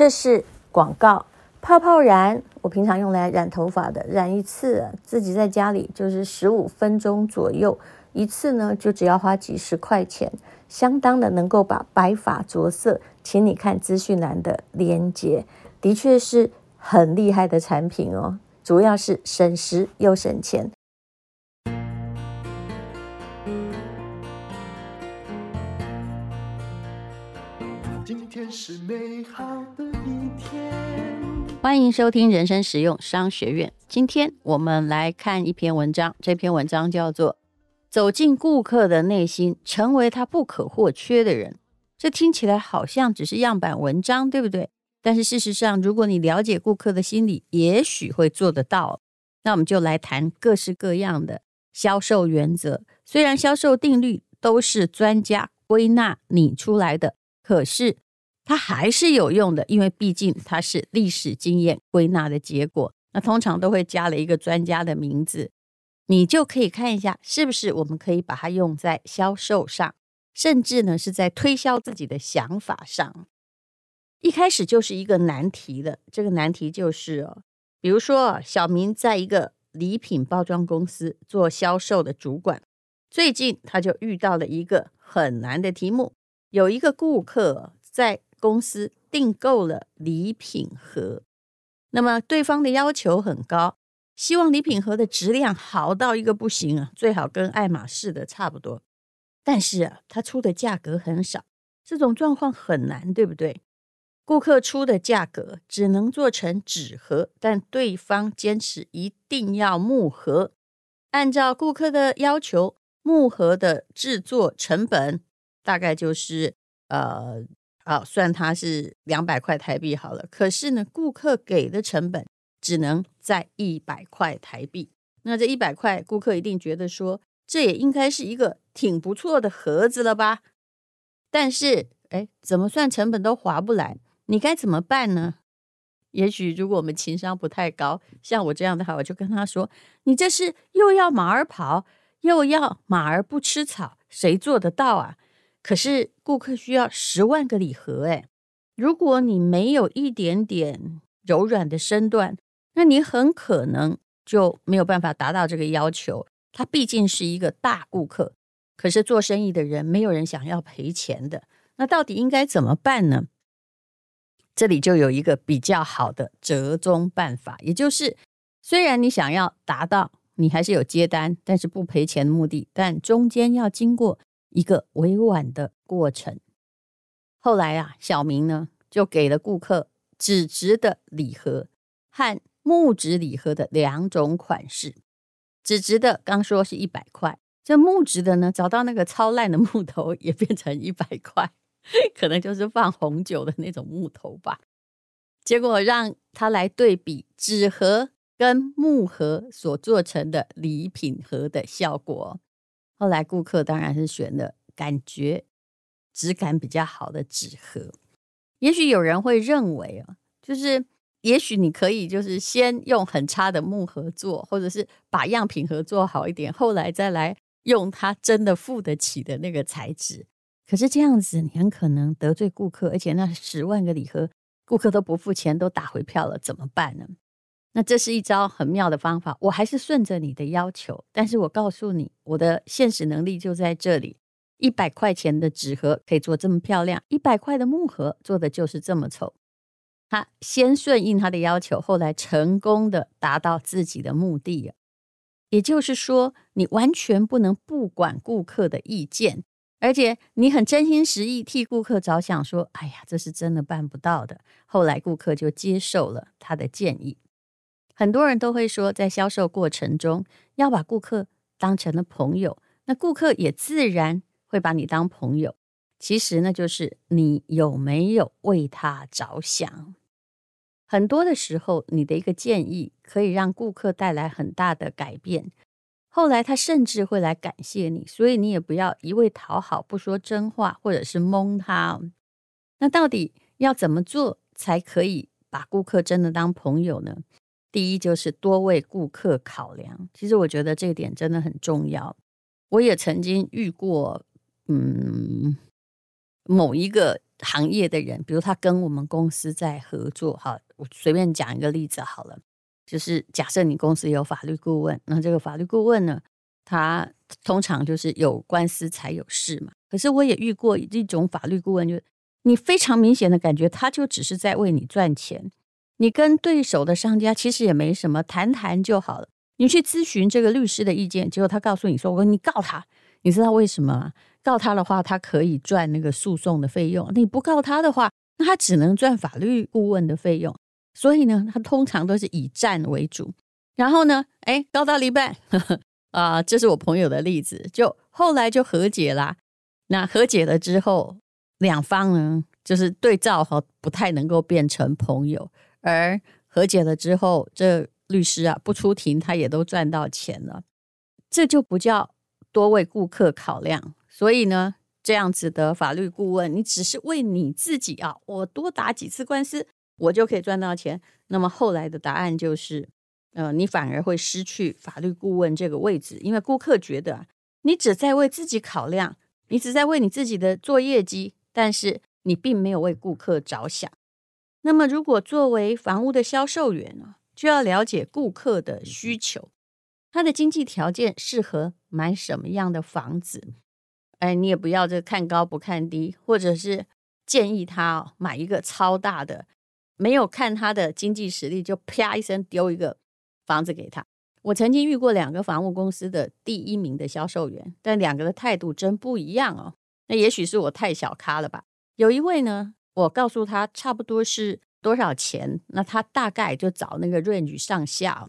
这是广告，泡泡染，我平常用来染头发的，染一次自己在家里就是十五分钟左右，一次呢就只要花几十块钱，相当的能够把白发着色。请你看资讯栏的链接，的确是很厉害的产品哦，主要是省时又省钱。是美好的一天，欢迎收听人生实用商学院。今天我们来看一篇文章，这篇文章叫做《走进顾客的内心，成为他不可或缺的人》。这听起来好像只是样板文章，对不对？但是事实上，如果你了解顾客的心理，也许会做得到。那我们就来谈各式各样的销售原则。虽然销售定律都是专家归纳拟出来的。可是它还是有用的，因为毕竟它是历史经验归纳的结果。那通常都会加了一个专家的名字，你就可以看一下是不是我们可以把它用在销售上，甚至呢是在推销自己的想法上。一开始就是一个难题的，这个难题就是哦，比如说小明在一个礼品包装公司做销售的主管，最近他就遇到了一个很难的题目。有一个顾客在公司订购了礼品盒，那么对方的要求很高，希望礼品盒的质量好到一个不行啊，最好跟爱马仕的差不多。但是啊，他出的价格很少，这种状况很难，对不对？顾客出的价格只能做成纸盒，但对方坚持一定要木盒。按照顾客的要求，木盒的制作成本。大概就是呃，好算它是两百块台币好了。可是呢，顾客给的成本只能在一百块台币。那这一百块，顾客一定觉得说，这也应该是一个挺不错的盒子了吧？但是，哎，怎么算成本都划不来，你该怎么办呢？也许如果我们情商不太高，像我这样的话，我就跟他说：“你这是又要马儿跑，又要马儿不吃草，谁做得到啊？”可是顾客需要十万个礼盒，哎，如果你没有一点点柔软的身段，那你很可能就没有办法达到这个要求。他毕竟是一个大顾客，可是做生意的人没有人想要赔钱的。那到底应该怎么办呢？这里就有一个比较好的折中办法，也就是虽然你想要达到你还是有接单，但是不赔钱的目的，但中间要经过。一个委婉的过程。后来啊，小明呢就给了顾客纸质的礼盒和木质礼盒的两种款式。纸质的刚说是一百块，这木质的呢，找到那个超烂的木头也变成一百块，可能就是放红酒的那种木头吧。结果让他来对比纸盒跟木盒所做成的礼品盒的效果。后来顾客当然是选了感觉质感比较好的纸盒。也许有人会认为啊，就是也许你可以就是先用很差的木盒做，或者是把样品盒做好一点，后来再来用它真的付得起的那个材质。可是这样子你很可能得罪顾客，而且那十万个礼盒顾客都不付钱，都打回票了，怎么办呢？那这是一招很妙的方法，我还是顺着你的要求，但是我告诉你，我的现实能力就在这里。一百块钱的纸盒可以做这么漂亮，一百块的木盒做的就是这么丑。他先顺应他的要求，后来成功的达到自己的目的。也就是说，你完全不能不管顾客的意见，而且你很真心实意替顾客着想，说：“哎呀，这是真的办不到的。”后来顾客就接受了他的建议。很多人都会说，在销售过程中要把顾客当成了朋友，那顾客也自然会把你当朋友。其实呢，就是你有没有为他着想。很多的时候，你的一个建议可以让顾客带来很大的改变，后来他甚至会来感谢你。所以你也不要一味讨好，不说真话，或者是蒙他。那到底要怎么做才可以把顾客真的当朋友呢？第一就是多为顾客考量，其实我觉得这一点真的很重要。我也曾经遇过，嗯，某一个行业的人，比如他跟我们公司在合作，哈，我随便讲一个例子好了，就是假设你公司有法律顾问，那这个法律顾问呢，他通常就是有官司才有事嘛。可是我也遇过一种法律顾问，就你非常明显的感觉，他就只是在为你赚钱。你跟对手的商家其实也没什么，谈谈就好了。你去咨询这个律师的意见，结果他告诉你说：“我说你告他，你知道为什么吗？告他的话，他可以赚那个诉讼的费用；你不告他的话，那他只能赚法律顾问的费用。所以呢，他通常都是以战为主。然后呢，哎，告到一半，呵 呵啊，这是我朋友的例子，就后来就和解啦。那和解了之后，两方呢，就是对照哈不太能够变成朋友。”而和解了之后，这律师啊不出庭，他也都赚到钱了，这就不叫多为顾客考量。所以呢，这样子的法律顾问，你只是为你自己啊，我多打几次官司，我就可以赚到钱。那么后来的答案就是，呃，你反而会失去法律顾问这个位置，因为顾客觉得你只在为自己考量，你只在为你自己的做业绩，但是你并没有为顾客着想。那么，如果作为房屋的销售员呢，就要了解顾客的需求，他的经济条件适合买什么样的房子？哎，你也不要这看高不看低，或者是建议他哦买一个超大的，没有看他的经济实力就啪一声丢一个房子给他。我曾经遇过两个房屋公司的第一名的销售员，但两个的态度真不一样哦。那也许是我太小咖了吧？有一位呢。我告诉他差不多是多少钱，那他大概就找那个 range 上下。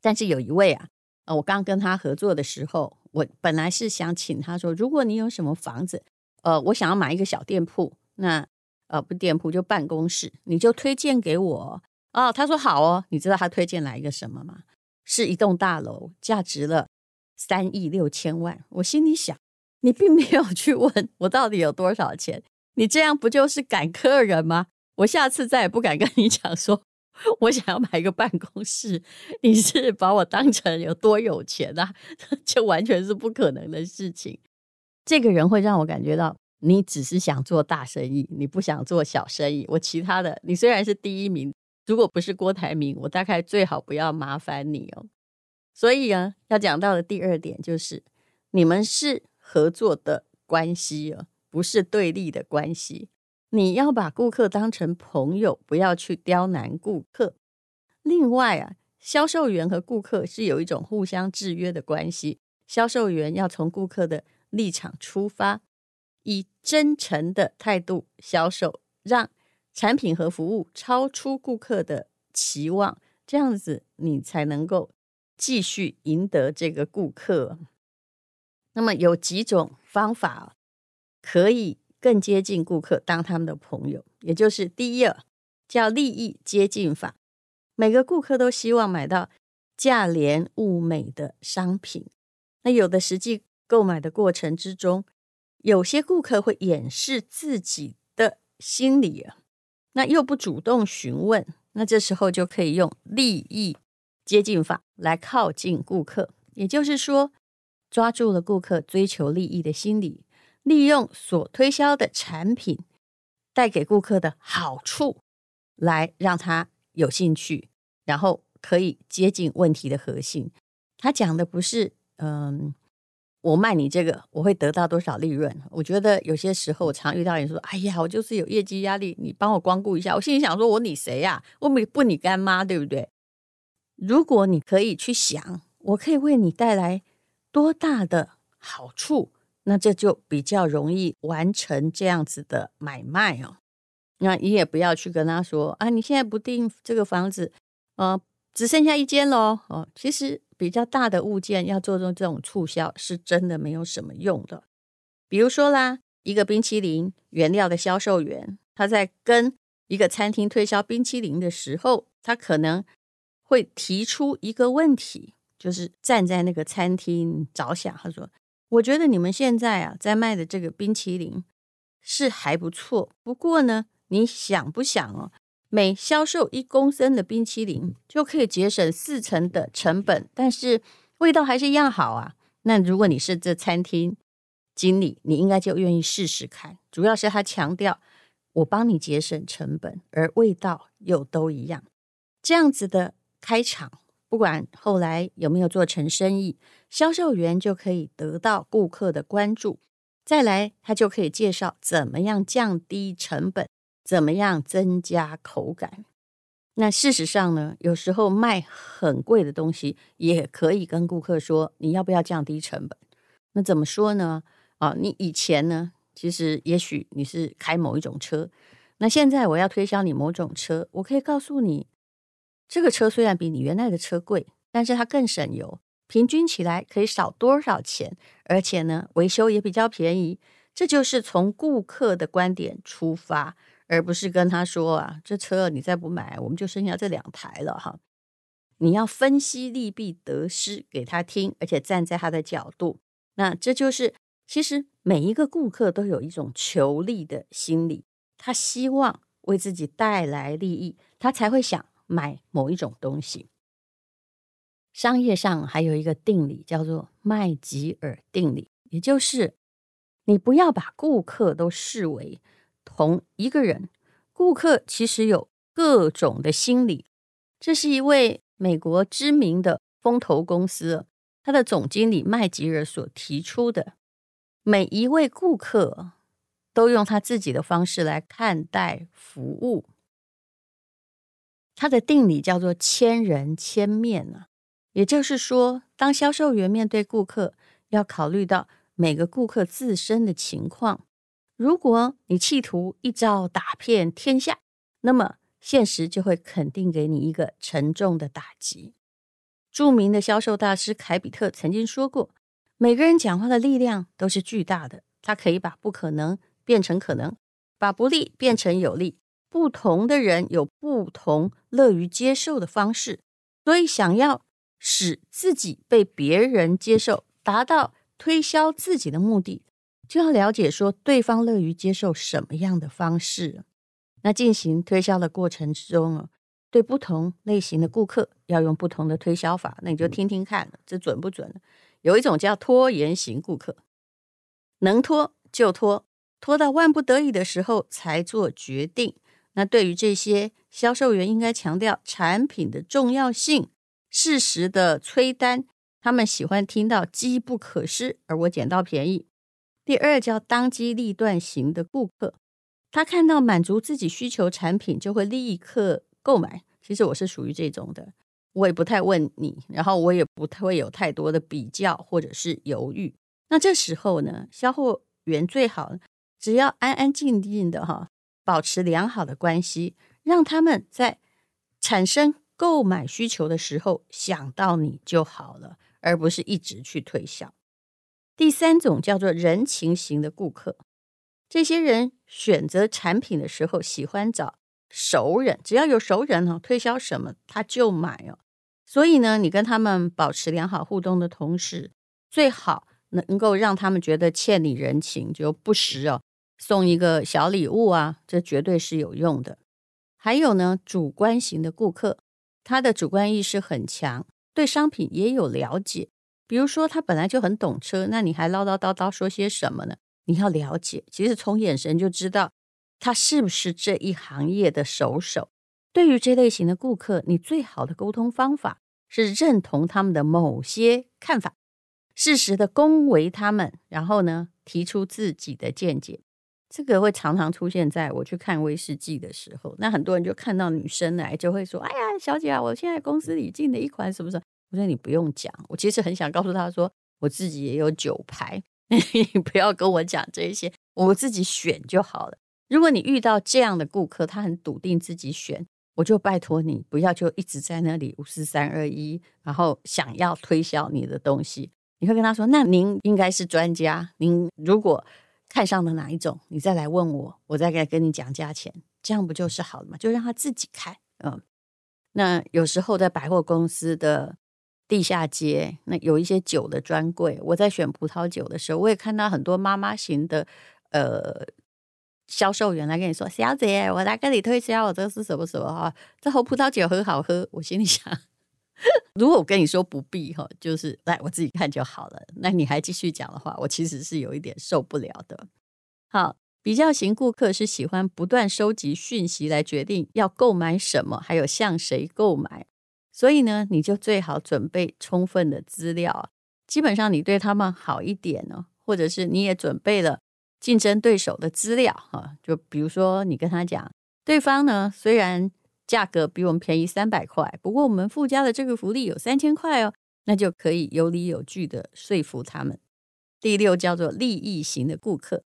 但是有一位啊，呃，我刚跟他合作的时候，我本来是想请他说，如果你有什么房子，呃，我想要买一个小店铺，那呃不店铺就办公室，你就推荐给我哦。他说好哦，你知道他推荐来一个什么吗？是一栋大楼，价值了三亿六千万。我心里想，你并没有去问我到底有多少钱。你这样不就是赶客人吗？我下次再也不敢跟你讲说，我想要买一个办公室。你是把我当成有多有钱啊？这完全是不可能的事情。这个人会让我感觉到，你只是想做大生意，你不想做小生意。我其他的，你虽然是第一名，如果不是郭台铭，我大概最好不要麻烦你哦。所以啊，要讲到的第二点就是，你们是合作的关系哦。不是对立的关系，你要把顾客当成朋友，不要去刁难顾客。另外啊，销售员和顾客是有一种互相制约的关系。销售员要从顾客的立场出发，以真诚的态度销售，让产品和服务超出顾客的期望，这样子你才能够继续赢得这个顾客。那么有几种方法。可以更接近顾客，当他们的朋友，也就是第一叫利益接近法。每个顾客都希望买到价廉物美的商品。那有的实际购买的过程之中，有些顾客会掩饰自己的心理，那又不主动询问，那这时候就可以用利益接近法来靠近顾客。也就是说，抓住了顾客追求利益的心理。利用所推销的产品带给顾客的好处，来让他有兴趣，然后可以接近问题的核心。他讲的不是，嗯，我卖你这个，我会得到多少利润？我觉得有些时候，我常遇到人说：“哎呀，我就是有业绩压力，你帮我光顾一下。”我心里想说：“我你谁呀？我不你干妈，对不对？”如果你可以去想，我可以为你带来多大的好处？那这就比较容易完成这样子的买卖哦。那你也不要去跟他说啊，你现在不订这个房子，呃，只剩下一间喽。哦，其实比较大的物件要做这种促销，是真的没有什么用的。比如说啦，一个冰淇淋原料的销售员，他在跟一个餐厅推销冰淇淋的时候，他可能会提出一个问题，就是站在那个餐厅着想，他说。我觉得你们现在啊，在卖的这个冰淇淋是还不错。不过呢，你想不想哦，每销售一公升的冰淇淋就可以节省四成的成本，但是味道还是一样好啊。那如果你是这餐厅经理，你应该就愿意试试看。主要是他强调我帮你节省成本，而味道又都一样，这样子的开场，不管后来有没有做成生意，销售员就可以得到顾客的关注。再来，他就可以介绍怎么样降低成本，怎么样增加口感。那事实上呢，有时候卖很贵的东西，也可以跟顾客说，你要不要降低成本？那怎么说呢？啊，你以前呢，其实也许你是开某一种车，那现在我要推销你某种车，我可以告诉你，这个车虽然比你原来的车贵，但是它更省油。平均起来可以少多少钱？而且呢，维修也比较便宜。这就是从顾客的观点出发，而不是跟他说啊，这车你再不买，我们就剩下这两台了哈。你要分析利弊得失给他听，而且站在他的角度。那这就是，其实每一个顾客都有一种求利的心理，他希望为自己带来利益，他才会想买某一种东西。商业上还有一个定理叫做麦吉尔定理，也就是你不要把顾客都视为同一个人，顾客其实有各种的心理。这是一位美国知名的风投公司，他的总经理麦吉尔所提出的，每一位顾客都用他自己的方式来看待服务。他的定理叫做千人千面啊。也就是说，当销售员面对顾客，要考虑到每个顾客自身的情况。如果你企图一招打遍天下，那么现实就会肯定给你一个沉重的打击。著名的销售大师凯比特曾经说过：“每个人讲话的力量都是巨大的，他可以把不可能变成可能，把不利变成有利。不同的人有不同乐于接受的方式，所以想要。”使自己被别人接受，达到推销自己的目的，就要了解说对方乐于接受什么样的方式。那进行推销的过程之中啊，对不同类型的顾客要用不同的推销法。那你就听听看，这准不准？有一种叫拖延型顾客，能拖就拖，拖到万不得已的时候才做决定。那对于这些销售员，应该强调产品的重要性。适时的催单，他们喜欢听到机不可失，而我捡到便宜。第二叫当机立断型的顾客，他看到满足自己需求产品就会立刻购买。其实我是属于这种的，我也不太问你，然后我也不太会有太多的比较或者是犹豫。那这时候呢，销货员最好只要安安静静的哈，保持良好的关系，让他们在产生。购买需求的时候想到你就好了，而不是一直去推销。第三种叫做人情型的顾客，这些人选择产品的时候喜欢找熟人，只要有熟人哦，推销什么他就买哦。所以呢，你跟他们保持良好互动的同时，最好能够让他们觉得欠你人情，就不时哦送一个小礼物啊，这绝对是有用的。还有呢，主观型的顾客。他的主观意识很强，对商品也有了解。比如说，他本来就很懂车，那你还唠唠叨叨说些什么呢？你要了解，其实从眼神就知道他是不是这一行业的熟手。对于这类型的顾客，你最好的沟通方法是认同他们的某些看法，适时的恭维他们，然后呢，提出自己的见解。这个会常常出现在我去看威士忌的时候，那很多人就看到女生来，就会说：“哎呀，小姐啊，我现在公司里进的一款什么什么。”我说：“你不用讲，我其实很想告诉他说，我自己也有酒牌，你不要跟我讲这些，我自己选就好了。如果你遇到这样的顾客，他很笃定自己选，我就拜托你不要就一直在那里五四三二一，然后想要推销你的东西。你会跟他说：‘那您应该是专家，您如果……’看上的哪一种，你再来问我，我再来跟你讲价钱，这样不就是好了吗？就让他自己看。嗯，那有时候在百货公司的地下街，那有一些酒的专柜，我在选葡萄酒的时候，我也看到很多妈妈型的呃销售员来跟你说：“小姐，我来跟你推销，我这是什么什么哈？这红葡萄酒很好喝。”我心里想，如果我跟你说不必哈，就是来我自己看就好了。那你还继续讲的话，我其实是有一点受不了的。好，比较型顾客是喜欢不断收集讯息来决定要购买什么，还有向谁购买。所以呢，你就最好准备充分的资料。基本上你对他们好一点呢，或者是你也准备了竞争对手的资料哈。就比如说你跟他讲，对方呢虽然价格比我们便宜三百块，不过我们附加的这个福利有三千块哦，那就可以有理有据的说服他们。第六叫做利益型的顾客。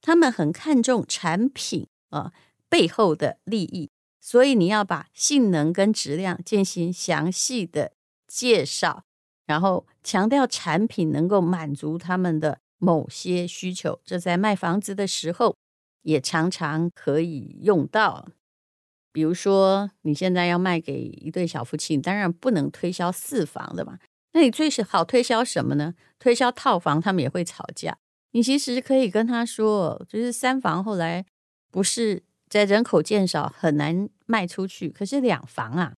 他们很看重产品啊背后的利益，所以你要把性能跟质量进行详细的介绍，然后强调产品能够满足他们的某些需求。这在卖房子的时候也常常可以用到。比如说，你现在要卖给一对小夫妻，当然不能推销四房的嘛。那你最好推销什么呢？推销套房，他们也会吵架。你其实可以跟他说，就是三房后来不是在人口减少很难卖出去，可是两房啊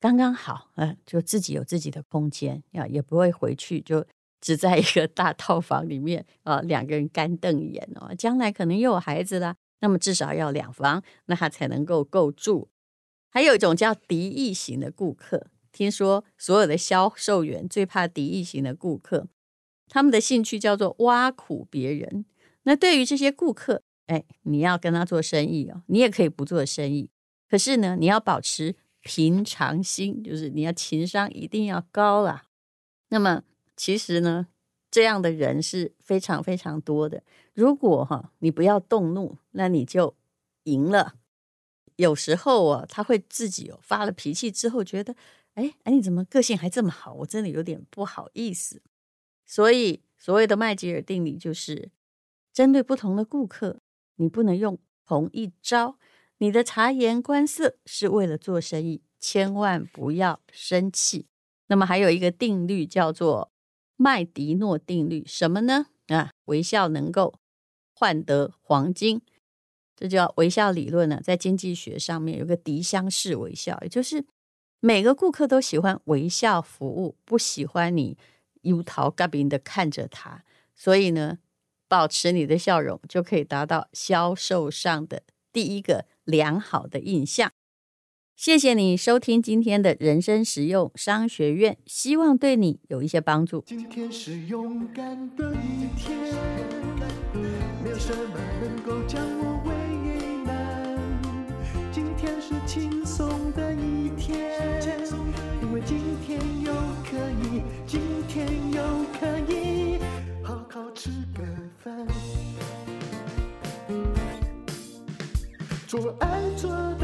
刚刚好，呃，就自己有自己的空间，呀，也不会回去就只在一个大套房里面啊，两个人干瞪眼哦，将来可能又有孩子啦，那么至少要两房，那他才能够够住。还有一种叫敌意型的顾客，听说所有的销售员最怕敌意型的顾客。他们的兴趣叫做挖苦别人。那对于这些顾客，哎，你要跟他做生意哦，你也可以不做生意。可是呢，你要保持平常心，就是你要情商一定要高啦。那么，其实呢，这样的人是非常非常多的。如果哈，你不要动怒，那你就赢了。有时候啊，他会自己哦发了脾气之后，觉得，哎哎，你怎么个性还这么好？我真的有点不好意思。所以，所谓的麦吉尔定理就是，针对不同的顾客，你不能用同一招。你的察言观色是为了做生意，千万不要生气。那么还有一个定律叫做麦迪诺定律，什么呢？啊，微笑能够换得黄金，这叫微笑理论呢。在经济学上面有个迪香式微笑，也就是每个顾客都喜欢微笑服务，不喜欢你。油桃嘎冰的看着他，所以呢，保持你的笑容，就可以达到销售上的第一个良好的印象。谢谢你收听今天的人生实用商学院，希望对你有一些帮助。今天是勇敢的一天，没有什么能够将我为难。今天是轻松的一天，因为今天又可以。今天又可以好好吃个饭，做爱做的，